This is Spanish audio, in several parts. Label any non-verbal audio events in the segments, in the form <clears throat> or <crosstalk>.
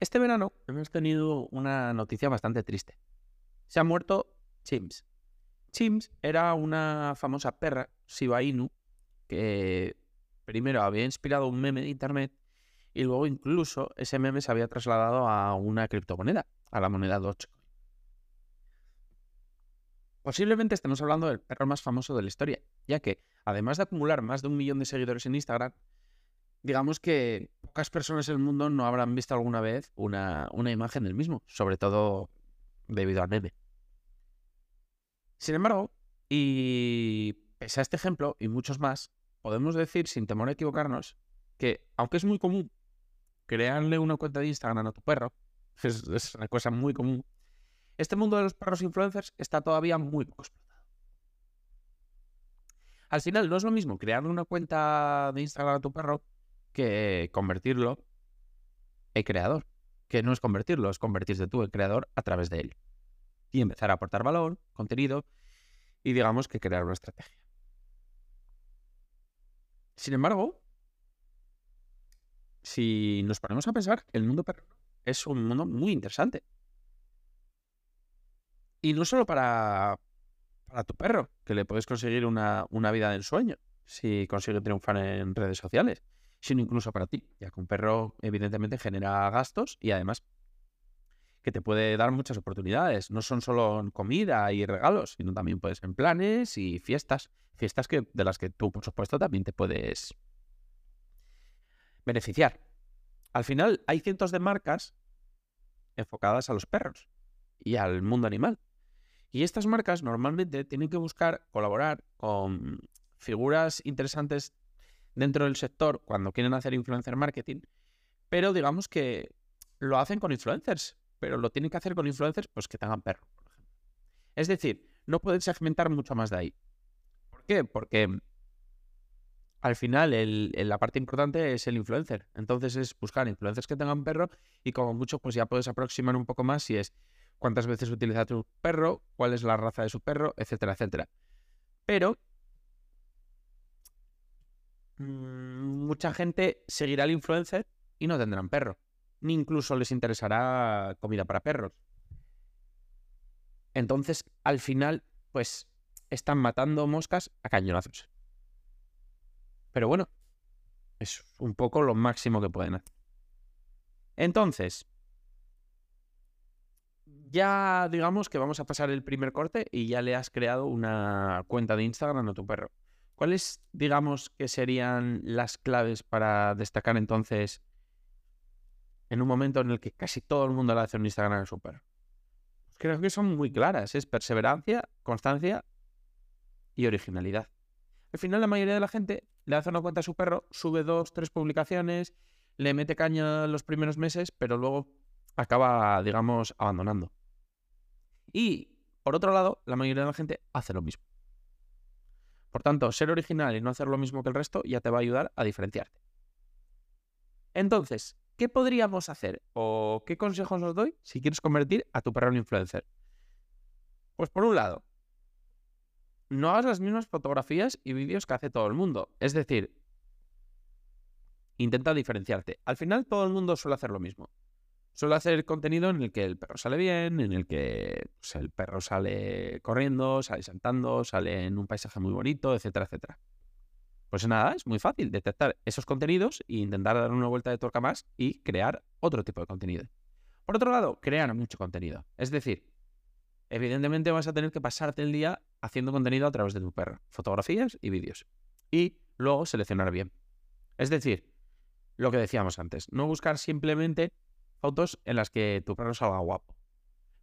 Este verano hemos tenido una noticia bastante triste. Se ha muerto Chims. Chims era una famosa perra, Shiba Inu, que primero había inspirado un meme de internet y luego incluso ese meme se había trasladado a una criptomoneda, a la moneda Dogecoin. Posiblemente estemos hablando del perro más famoso de la historia, ya que, además de acumular más de un millón de seguidores en Instagram, digamos que pocas personas en el mundo no habrán visto alguna vez una, una imagen del mismo, sobre todo debido al meme. Sin embargo, y pese a este ejemplo y muchos más, podemos decir sin temor a equivocarnos que, aunque es muy común crearle una cuenta de Instagram a tu perro, <laughs> es, una cosa muy común, este mundo de los perros influencers está todavía muy poco explotado. Al final no es lo mismo crearle una cuenta de Instagram a tu perro que convertirlo en creador. Que no es convertirlo, es convertirte tú en creador a través de él y empezar a aportar valor, contenido y digamos que crear una estrategia. Sin embargo, si nos ponemos a pensar, el mundo perro es un mundo muy interesante. Y no solo para, para tu perro, que le puedes conseguir una, una vida de ensueño si consigue triunfar en redes sociales, sino incluso para ti, ya que un perro evidentemente genera gastos y además que te puede dar muchas oportunidades. No son solo comida y regalos, sino también puedes en planes y fiestas. Fiestas que, de las que tú, por supuesto, también te puedes beneficiar. Al final hay cientos de marcas enfocadas a los perros y al mundo animal. Y estas marcas normalmente tienen que buscar colaborar con figuras interesantes dentro del sector cuando quieren hacer influencer marketing, pero digamos que lo hacen con influencers pero lo tienen que hacer con influencers pues que tengan perro, por ejemplo. Es decir, no pueden segmentar mucho más de ahí. ¿Por qué? Porque al final la parte importante es el influencer. Entonces es buscar influencers que tengan perro y como mucho pues ya puedes aproximar un poco más si es cuántas veces utiliza tu perro, cuál es la raza de su perro, etcétera, etcétera. Pero mm, mucha gente seguirá al influencer y no tendrán perro ni incluso les interesará comida para perros. Entonces, al final, pues están matando moscas a cañonazos. Pero bueno, es un poco lo máximo que pueden hacer. Entonces, ya digamos que vamos a pasar el primer corte y ya le has creado una cuenta de Instagram a tu perro. ¿Cuáles, digamos, que serían las claves para destacar entonces en un momento en el que casi todo el mundo le hace un Instagram súper. Pues creo que son muy claras. Es perseverancia, constancia y originalidad. Al final la mayoría de la gente le hace una cuenta a su perro, sube dos, tres publicaciones, le mete caña los primeros meses, pero luego acaba, digamos, abandonando. Y, por otro lado, la mayoría de la gente hace lo mismo. Por tanto, ser original y no hacer lo mismo que el resto ya te va a ayudar a diferenciarte. Entonces, ¿Qué podríamos hacer? ¿O qué consejos os doy si quieres convertir a tu perro en influencer? Pues por un lado, no hagas las mismas fotografías y vídeos que hace todo el mundo. Es decir, intenta diferenciarte. Al final todo el mundo suele hacer lo mismo. Suele hacer contenido en el que el perro sale bien, en el que pues, el perro sale corriendo, sale saltando, sale en un paisaje muy bonito, etcétera, etcétera. Pues nada, es muy fácil detectar esos contenidos e intentar dar una vuelta de tuerca más y crear otro tipo de contenido. Por otro lado, crear mucho contenido. Es decir, evidentemente vas a tener que pasarte el día haciendo contenido a través de tu perro, fotografías y vídeos. Y luego seleccionar bien. Es decir, lo que decíamos antes, no buscar simplemente fotos en las que tu perro salga guapo.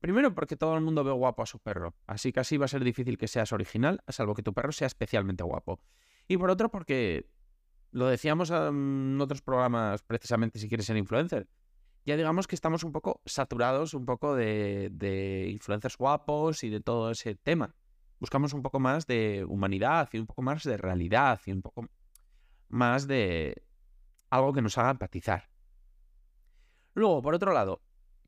Primero porque todo el mundo ve guapo a su perro, así que así va a ser difícil que seas original, salvo que tu perro sea especialmente guapo. Y por otro porque lo decíamos en otros programas precisamente si quieres ser influencer. Ya digamos que estamos un poco saturados un poco de, de influencers guapos y de todo ese tema. Buscamos un poco más de humanidad y un poco más de realidad y un poco más de algo que nos haga empatizar. Luego, por otro lado,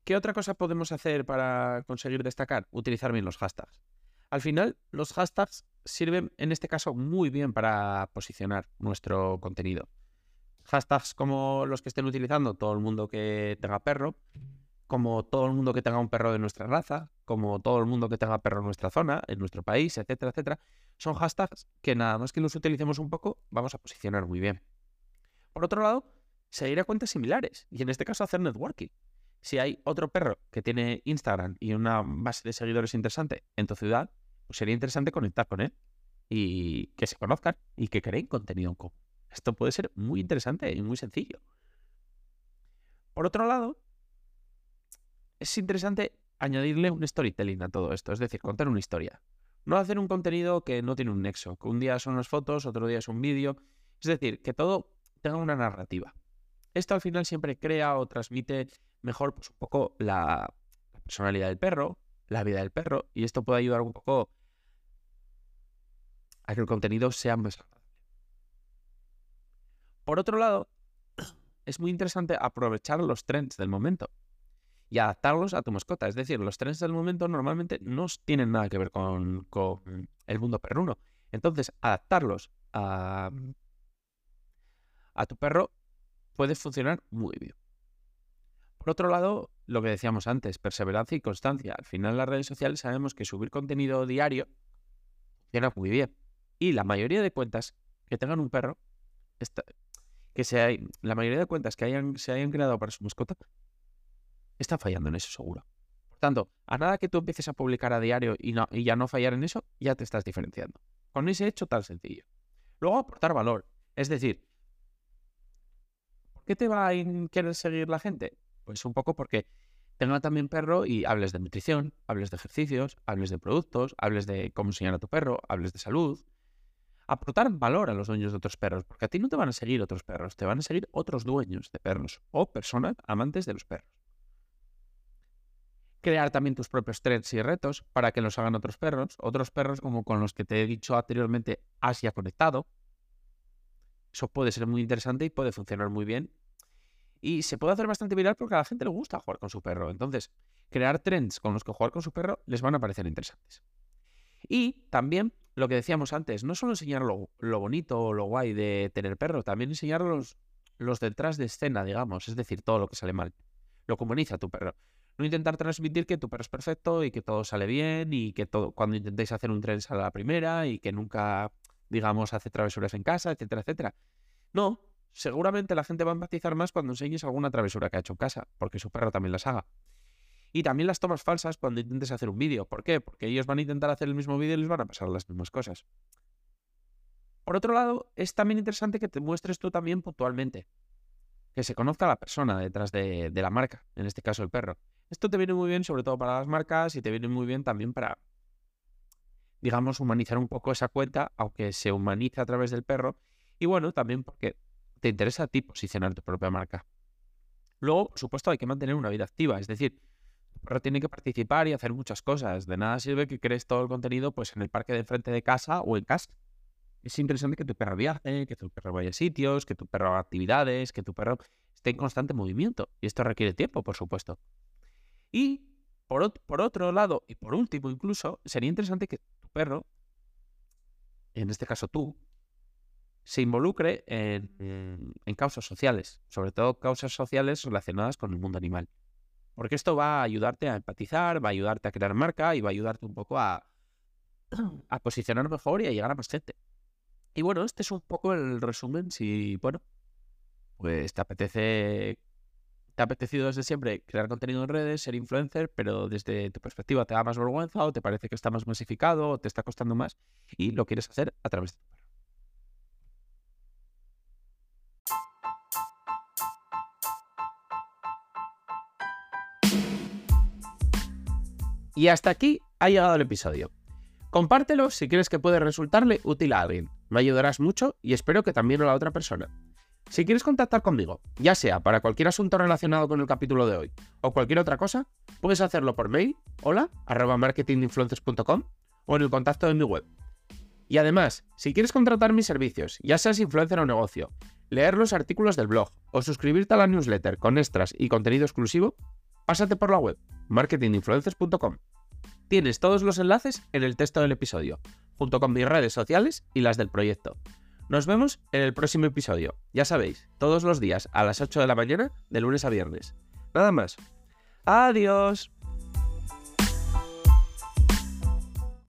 ¿Qué otra cosa podemos hacer para conseguir destacar? Utilizar bien los hashtags. Al final, los hashtags sirven en este caso muy bien para posicionar nuestro contenido. Hashtags como los que estén utilizando todo el mundo que tenga perro, como todo el mundo que tenga un perro de nuestra raza, como todo el mundo que tenga perro en nuestra zona, en nuestro país, etcétera, etcétera, son hashtags que nada más que los utilicemos un poco, vamos a posicionar muy bien. Por otro lado, seguir a cuentas similares y en este caso hacer networking si hay otro perro que tiene Instagram y una base de seguidores interesante en tu ciudad, pues sería interesante conectar con él y que se conozcan y que creen contenido en común. Esto puede ser muy interesante y muy sencillo. Por otro lado, es interesante añadirle un storytelling a todo esto, es decir, contar una historia. No hacer un contenido que no tiene un nexo, que un día son las fotos, otro día es un vídeo. Es decir, que todo tenga una narrativa. Esto al final siempre crea o transmite mejor pues, un poco la, personalidad del perro, la vida del perro, y esto puede ayudar un poco a que el contenido sea más agradable. Por otro lado, <clears throat> es muy interesante aprovechar los trends del momento y adaptarlos a tu mascota. Es decir, los trends del momento normalmente no tienen nada que ver con, el mundo perruno. Entonces, adaptarlos a tu perro puede funcionar muy bien. Por otro lado, lo que decíamos antes, perseverancia y constancia. Al final, las redes sociales sabemos que subir contenido diario funciona muy bien. Y la mayoría de cuentas que tengan un perro, que sea, la mayoría de cuentas que hayan, se hayan creado para su mascota, están fallando en eso seguro. Por tanto, a nada que tú empieces a publicar a diario y, no, y ya no fallar en eso, ya te estás diferenciando. Con ese hecho tan sencillo. Luego, aportar valor. Es decir, ¿por qué te va a querer seguir la gente? Pues un poco porque tenga también perro y hables de nutrición, hables de ejercicios, hables de productos, hables de cómo enseñar a tu perro, hables de salud. Aportar valor a los dueños de otros perros, porque a ti no te van a seguir otros perros, te van a seguir otros dueños de perros o personas amantes de los perros. Crear también tus propios trends y retos para que los hagan otros perros, otros perros como con los que te he dicho anteriormente has ya conectado. Eso puede ser muy interesante y puede funcionar muy bien y se puede hacer bastante viral porque a la gente le gusta jugar con su perro. Entonces, crear trends con los que jugar con su perro les van a parecer interesantes. Y también lo que decíamos antes, no solo enseñar lo, bonito o lo guay de tener perro, también enseñar los, los detrás de escena, digamos, es decir, todo lo que sale mal. Lo comuniza tu perro. No intentar transmitir que tu perro es perfecto y que todo sale bien y que todo, cuando intentéis hacer un tren sale a la primera y que nunca, digamos, hace travesuras en casa, etcétera, etcétera. No, seguramente la gente va a empatizar más cuando enseñes alguna travesura que ha hecho en casa, porque su perro también las haga. Y también las tomas falsas cuando intentes hacer un vídeo. ¿Por qué? Porque ellos van a intentar hacer el mismo vídeo y les van a pasar las mismas cosas. Por otro lado, es también interesante que te muestres tú también puntualmente. Que se conozca la persona detrás de, de la marca, en este caso el perro. Esto te viene muy bien sobre todo para las marcas y te viene muy bien también para, digamos, humanizar un poco esa cuenta, aunque se humanice a través del perro. Y bueno, también porque te interesa a ti posicionar tu propia marca. Luego, por supuesto, hay que mantener una vida activa, es decir, tu perro tiene que participar y hacer muchas cosas. De nada sirve que crees todo el contenido pues, en el parque de frente de casa o en casa. Es interesante que tu perro viaje, que tu perro vaya a sitios, que tu perro haga actividades, que tu perro esté en constante movimiento. Y esto requiere tiempo, por supuesto. Y por, por otro lado, y por último incluso, sería interesante que perro, en este caso tú, se involucre en, causas sociales, sobre todo causas sociales relacionadas con el mundo animal. Porque esto va a ayudarte a empatizar, va a ayudarte a crear marca y va a ayudarte un poco a, a posicionar mejor y a llegar a más gente. Y bueno, este es un poco el resumen. Si, bueno, pues te apetece. Te ha apetecido desde siempre crear contenido en redes, ser influencer, pero desde tu perspectiva te da más vergüenza o te parece que está más masificado o te está costando más y lo quieres hacer a través de tu perro. Y hasta aquí ha llegado el episodio. Compártelo si quieres que puede resultarle útil a alguien. Me ayudarás mucho y espero que también a la otra persona. Si quieres contactar conmigo, ya sea para cualquier asunto relacionado con el capítulo de hoy o cualquier otra cosa, puedes hacerlo por mail, hola, arroba marketinginfluencers.com o en el contacto de mi web. Y además, si quieres contratar mis servicios, ya seas influencer o negocio, leer los artículos del blog o suscribirte a la newsletter con extras y contenido exclusivo, pásate por la web marketinginfluencers.com. Tienes todos los enlaces en el texto del episodio, junto con mis redes sociales y las del proyecto. Nos vemos en el próximo episodio, ya sabéis, todos los días a las 8 de la mañana, de lunes a viernes. Nada más. Adiós.